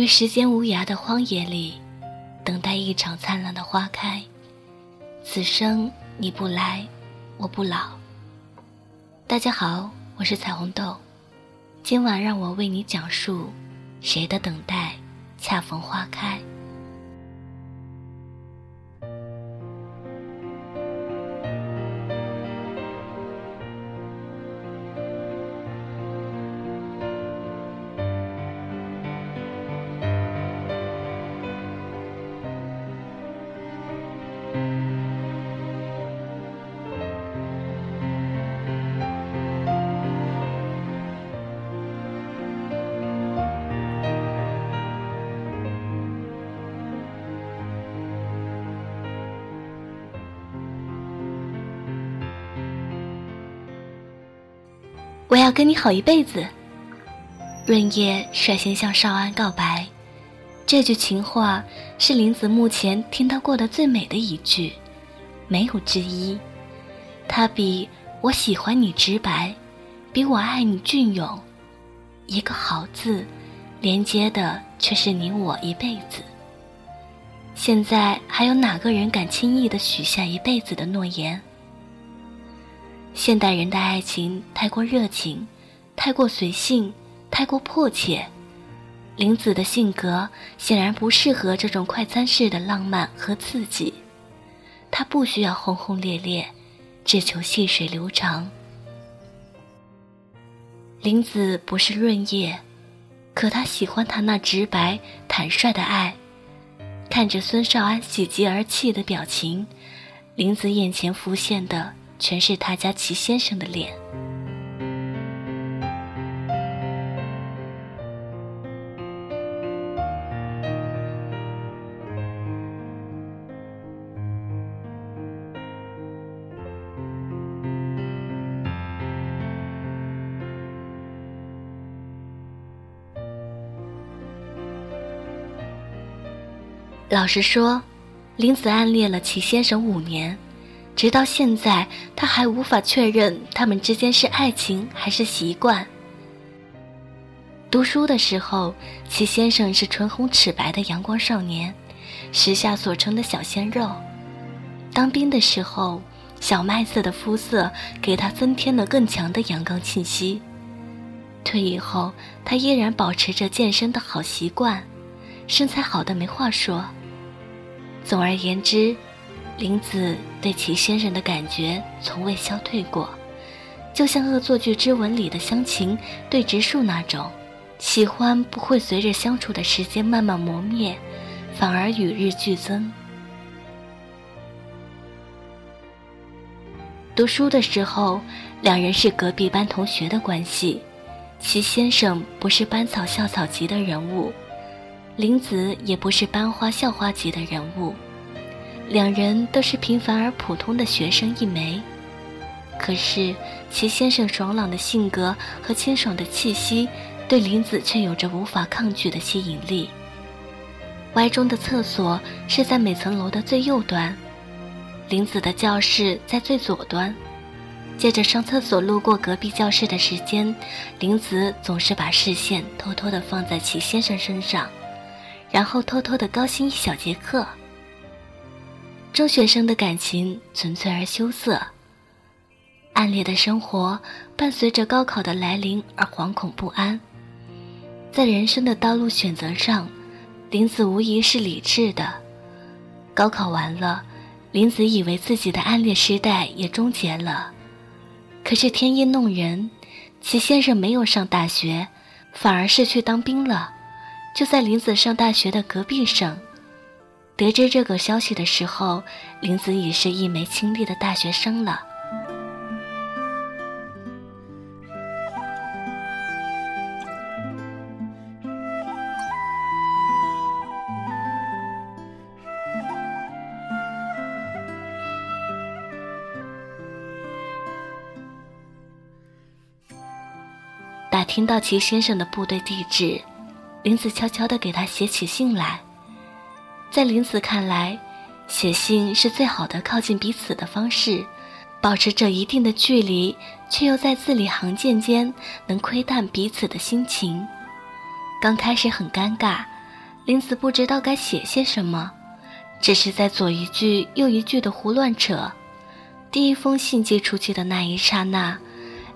于时间无涯的荒野里，等待一场灿烂的花开。此生你不来，我不老。大家好，我是彩虹豆，今晚让我为你讲述谁的等待恰逢花开。我要跟你好一辈子。润叶率先向少安告白，这句情话是林子目前听到过的最美的一句，没有之一。他比我喜欢你直白，比我爱你隽永。一个好字，连接的却是你我一辈子。现在还有哪个人敢轻易的许下一辈子的诺言？现代人的爱情太过热情，太过随性，太过迫切。林子的性格显然不适合这种快餐式的浪漫和刺激，他不需要轰轰烈烈，只求细水流长。林子不是润叶，可他喜欢他那直白坦率的爱。看着孙少安喜极而泣的表情，林子眼前浮现的。全是他家齐先生的脸。老实说，林子暗恋了齐先生五年。直到现在，他还无法确认他们之间是爱情还是习惯。读书的时候，齐先生是唇红齿白的阳光少年，时下所称的小鲜肉；当兵的时候，小麦色的肤色给他增添了更强的阳刚气息。退役后，他依然保持着健身的好习惯，身材好的没话说。总而言之。林子对齐先生的感觉从未消退过，就像《恶作剧之吻》里的香芹对植树那种，喜欢不会随着相处的时间慢慢磨灭，反而与日俱增。读书的时候，两人是隔壁班同学的关系，齐先生不是班草校草级的人物，林子也不是班花校花级的人物。两人都是平凡而普通的学生一枚，可是齐先生爽朗的性格和清爽的气息，对林子却有着无法抗拒的吸引力。Y 中的厕所是在每层楼的最右端，林子的教室在最左端。借着上厕所路过隔壁教室的时间，林子总是把视线偷偷地放在齐先生身上，然后偷偷地高兴一小节课。中学生的感情纯粹而羞涩，暗恋的生活伴随着高考的来临而惶恐不安。在人生的道路选择上，林子无疑是理智的。高考完了，林子以为自己的暗恋时代也终结了。可是天意弄人，齐先生没有上大学，反而是去当兵了，就在林子上大学的隔壁省。得知这个消息的时候，林子已是一枚清丽的大学生了。打听到齐先生的部队地址，林子悄悄地给他写起信来。在林子看来，写信是最好的靠近彼此的方式，保持着一定的距离，却又在字里行间间能窥探彼此的心情。刚开始很尴尬，林子不知道该写些什么，只是在左一句右一句的胡乱扯。第一封信寄出去的那一刹那，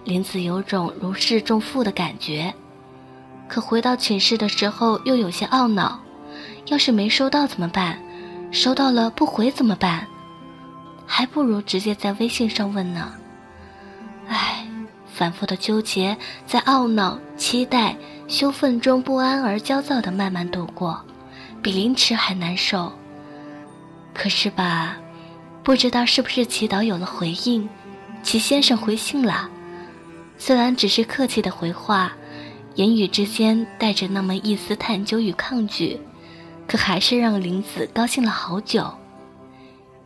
林子有种如释重负的感觉。可回到寝室的时候，又有些懊恼：要是没收到怎么办？收到了不回怎么办？还不如直接在微信上问呢。唉，反复的纠结，在懊恼、期待、羞愤中不安而焦躁的慢慢度过，比凌迟还难受。可是吧，不知道是不是祈祷有了回应，齐先生回信了，虽然只是客气的回话。言语之间带着那么一丝探究与抗拒，可还是让林子高兴了好久。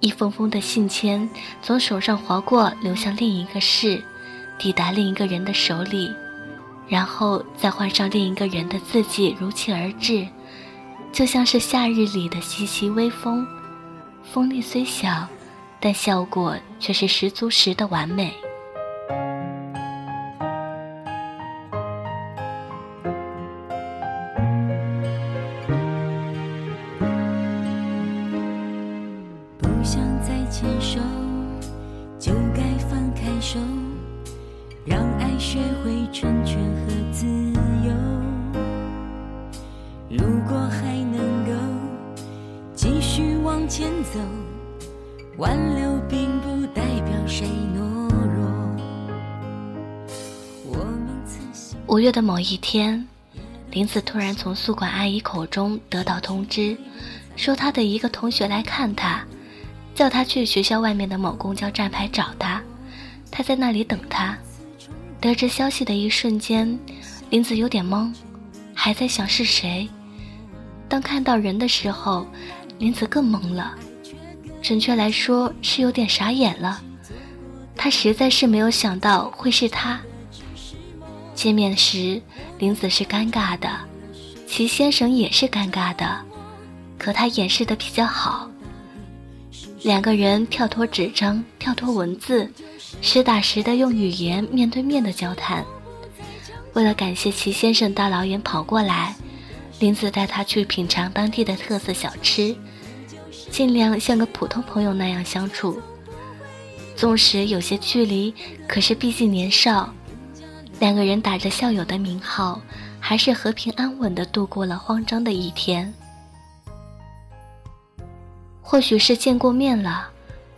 一封封的信签从手上划过，流向另一个市，抵达另一个人的手里，然后再换上另一个人的字迹，如期而至，就像是夏日里的习习微风。风力虽小，但效果却是十足十的完美。走挽留并不代表谁懦弱五月的某一天，林子突然从宿管阿姨口中得到通知，说他的一个同学来看他，叫他去学校外面的某公交站牌找他，他在那里等他。得知消息的一瞬间，林子有点懵，还在想是谁。当看到人的时候，林子更懵了，准确来说是有点傻眼了。他实在是没有想到会是他。见面时，林子是尴尬的，齐先生也是尴尬的，可他掩饰的比较好。两个人跳脱纸张，跳脱文字，实打实的用语言面对面的交谈。为了感谢齐先生大老远跑过来，林子带他去品尝当地的特色小吃，尽量像个普通朋友那样相处。纵使有些距离，可是毕竟年少。两个人打着校友的名号，还是和平安稳的度过了慌张的一天。或许是见过面了，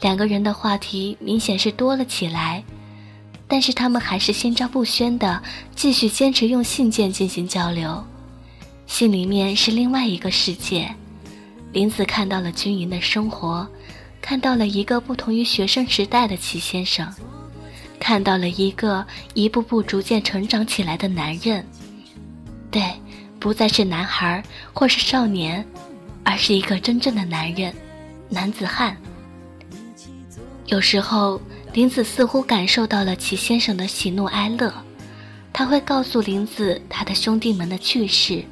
两个人的话题明显是多了起来，但是他们还是心照不宣的继续坚持用信件进行交流。信里面是另外一个世界，林子看到了军营的生活，看到了一个不同于学生时代的齐先生。看到了一个一步步逐渐成长起来的男人，对，不再是男孩或是少年，而是一个真正的男人，男子汉。有时候，林子似乎感受到了齐先生的喜怒哀乐，他会告诉林子他的兄弟们的趣事，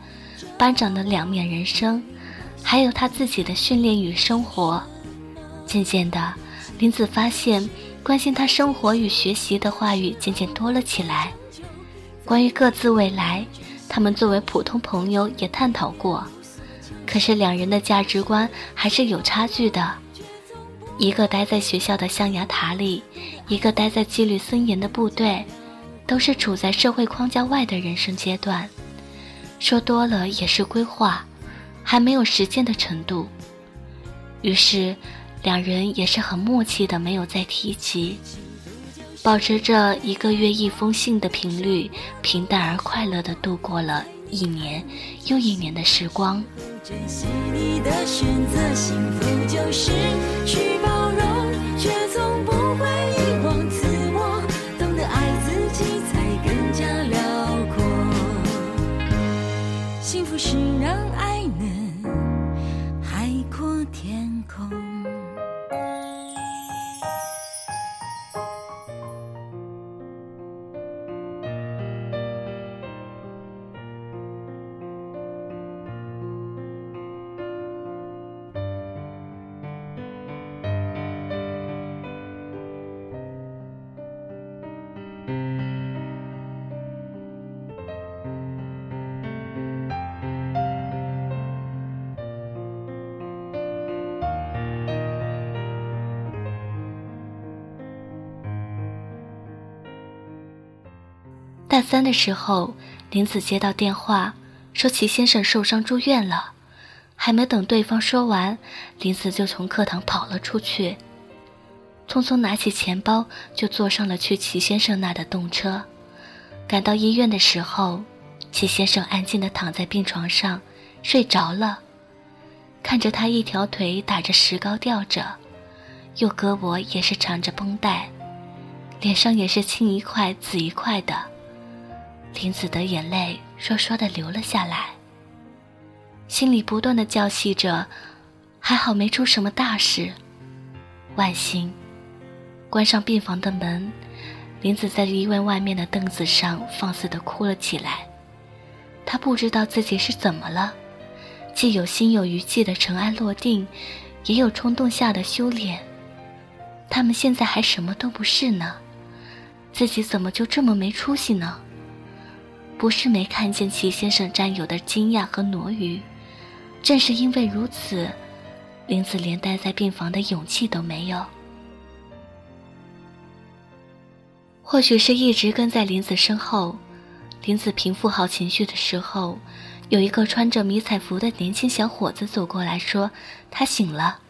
班长的两面人生，还有他自己的训练与生活。渐渐的，林子发现。关心他生活与学习的话语渐渐多了起来。关于各自未来，他们作为普通朋友也探讨过。可是两人的价值观还是有差距的。一个待在学校的象牙塔里，一个待在纪律森严的部队，都是处在社会框架外的人生阶段。说多了也是规划，还没有实践的程度。于是。两人也是很默契的，没有再提及，保持着一个月一封信的频率，平淡而快乐的度过了一年又一年的时光。珍惜你的选择幸福就是大三的时候，林子接到电话，说齐先生受伤住院了。还没等对方说完，林子就从课堂跑了出去，匆匆拿起钱包就坐上了去齐先生那的动车。赶到医院的时候，齐先生安静地躺在病床上睡着了，看着他一条腿打着石膏吊着，右胳膊也是缠着绷带，脸上也是青一块紫一块的，林子的眼泪刷刷的流了下来。心里不断的叫戏着，还好没出什么大事，万幸。关上病房的门，林子在医院外面的凳子上放肆的哭了起来。他不知道自己是怎么了，既有心有余悸的尘埃落定，也有冲动下的修炼。他们现在还什么都不是呢，自己怎么就这么没出息呢？不是没看见齐先生占有的惊讶和挪余。正是因为如此，林子连待在病房的勇气都没有。或许是一直跟在林子身后，林子平复好情绪的时候，有一个穿着迷彩服的年轻小伙子走过来说：“他醒了。”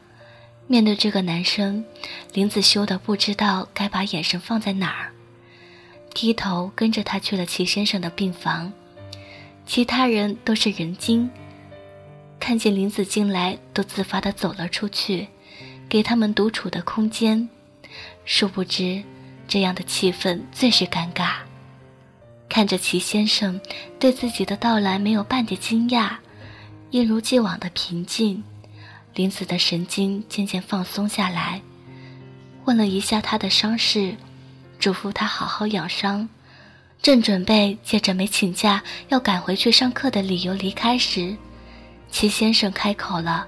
面对这个男生，林子羞得不知道该把眼神放在哪儿，低头跟着他去了齐先生的病房。其他人都是人精。看见林子进来，都自发地走了出去，给他们独处的空间。殊不知，这样的气氛最是尴尬。看着齐先生对自己的到来没有半点惊讶，一如既往的平静，林子的神经渐渐放松下来。问了一下他的伤势，嘱咐他好好养伤。正准备借着没请假要赶回去上课的理由离开时，齐先生开口了，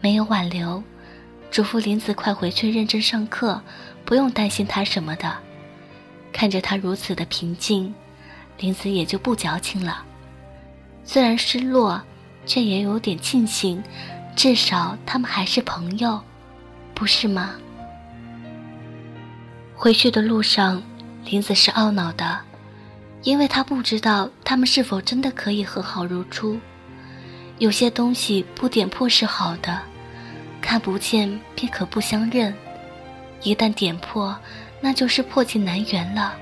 没有挽留，嘱咐林子快回去认真上课，不用担心他什么的。看着他如此的平静，林子也就不矫情了。虽然失落，却也有点庆幸，至少他们还是朋友，不是吗？回去的路上，林子是懊恼的，因为他不知道他们是否真的可以和好如初。有些东西不点破是好的，看不见便可不相认；一旦点破，那就是破镜难圆了。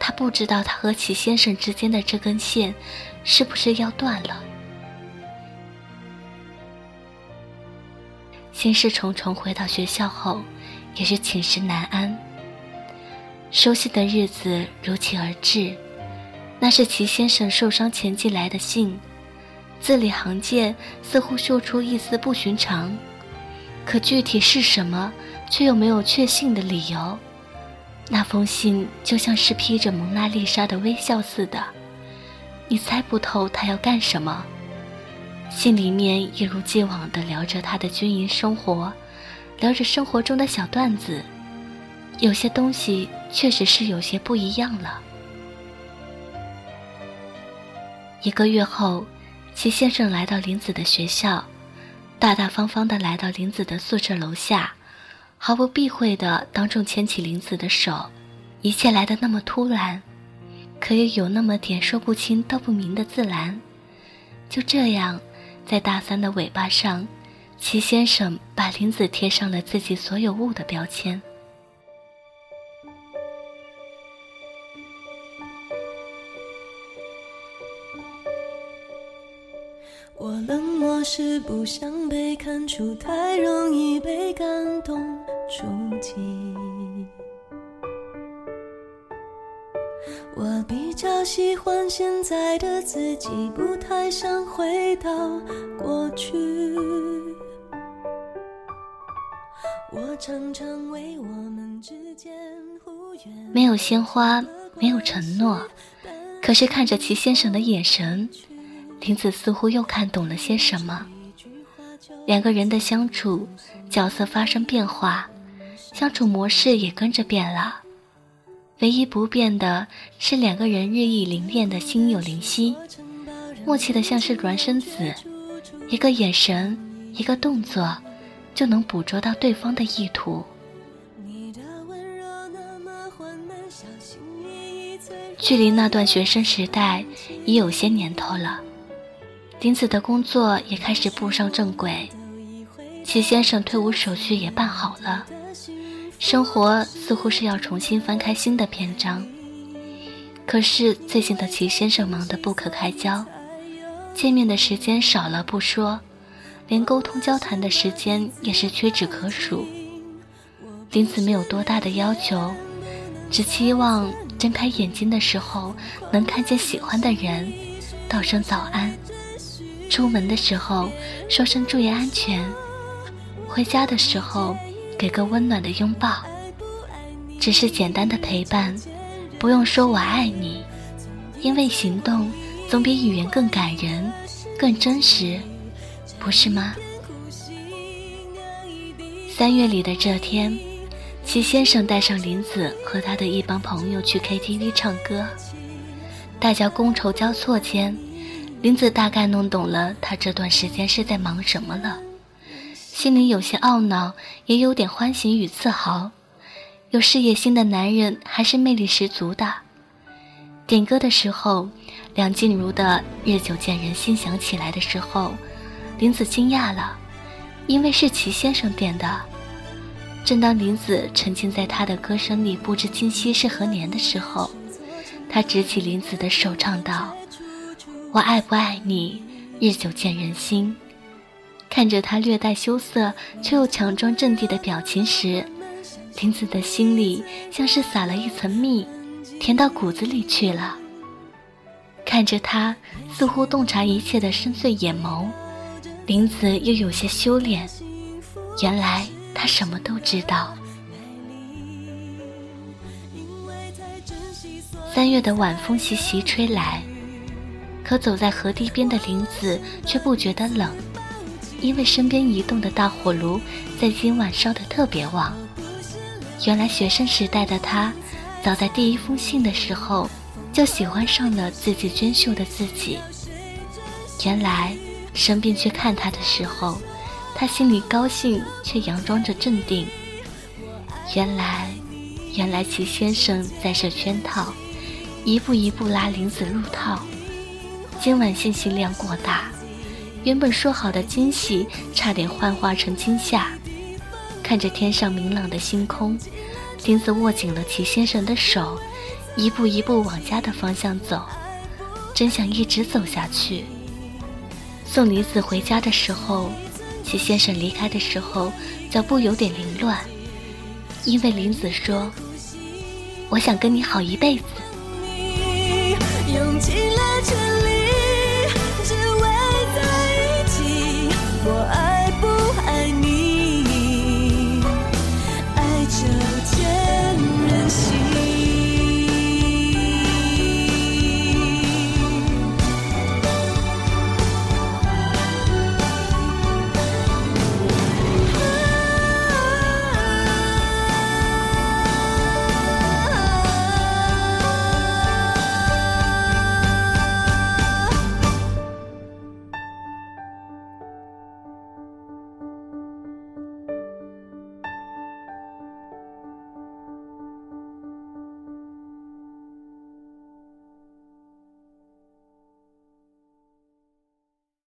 他不知道他和齐先生之间的这根线，是不是要断了？心事重重，回到学校后，也是寝食难安。熟悉的日子如期而至，那是齐先生受伤前寄来的信。字里行间似乎嗅出一丝不寻常，可具体是什么，却又没有确信的理由。那封信就像是披着蒙娜丽莎的微笑似的，你猜不透他要干什么。信里面一如既往地聊着他的军营生活，聊着生活中的小段子，有些东西确实是有些不一样了。一个月后。齐先生来到林子的学校，大大方方地来到林子的宿舍楼下，毫不避讳地当众牵起林子的手，一切来得那么突然，可又有那么点说不清道不明的自然。就这样，在大三的尾巴上，齐先生把林子贴上了自己所有物的标签。我冷漠是不想被看出，太容易被感动触及。我比较喜欢现在的自己，不太想回到过去。我常常为我们之间忽远。没有鲜花，没有承诺，可是看着齐先生的眼神。林子似乎又看懂了些什么。两个人的相处，角色发生变化，相处模式也跟着变了。唯一不变的是两个人日益灵练的心有灵犀，默契的像是孪生子，一个眼神，一个动作，就能捕捉到对方的意图。距离那段学生时代已有些年头了，林子的工作也开始步上正轨，齐先生退伍手续也办好了，生活似乎是要重新翻开新的篇章。可是最近的齐先生忙得不可开交，见面的时间少了不说，连沟通交谈的时间也是屈指可数。林子没有多大的要求，只期望。睁开眼睛的时候，能看见喜欢的人，道声早安；出门的时候，说声注意安全；回家的时候，给个温暖的拥抱。只是简单的陪伴，不用说我爱你，因为行动总比语言更感人、更真实，不是吗？三月里的这天。齐先生带上林子和他的一帮朋友去 KTV 唱歌，大家觥筹交错间，林子大概弄懂了他这段时间是在忙什么了，心里有些懊恼，也有点欢喜与自豪。有事业心的男人还是魅力十足的。点歌的时候，梁静茹的《日久见人心》响起来的时候，林子惊讶了，因为是齐先生点的。正当林子沉浸在他的歌声里，不知今夕是何年的时候，他执起林子的手，唱道：“我爱不爱你，日久见人心。”看着他略带羞涩却又强装镇定的表情时，林子的心里像是撒了一层蜜，甜到骨子里去了。看着他似乎洞察一切的深邃眼眸，林子又有些羞脸。原来。他什么都知道。三月的晚风习习吹来，可走在河堤边的林子却不觉得冷，因为身边移动的大火炉在今晚烧得特别旺。原来学生时代的他，早在第一封信的时候就喜欢上了字迹娟秀的自己。原来生病去看他的时候。他心里高兴，却佯装着镇定。原来，原来齐先生在设圈套，一步一步拉林子入套。今晚信息量过大，原本说好的惊喜差点幻化成惊吓。看着天上明朗的星空，林子握紧了齐先生的手，一步一步往家的方向走，真想一直走下去。送林子回家的时候。齐先生离开的时候，脚步有点凌乱，因为林子说：“我想跟你好一辈子。”用尽了全力。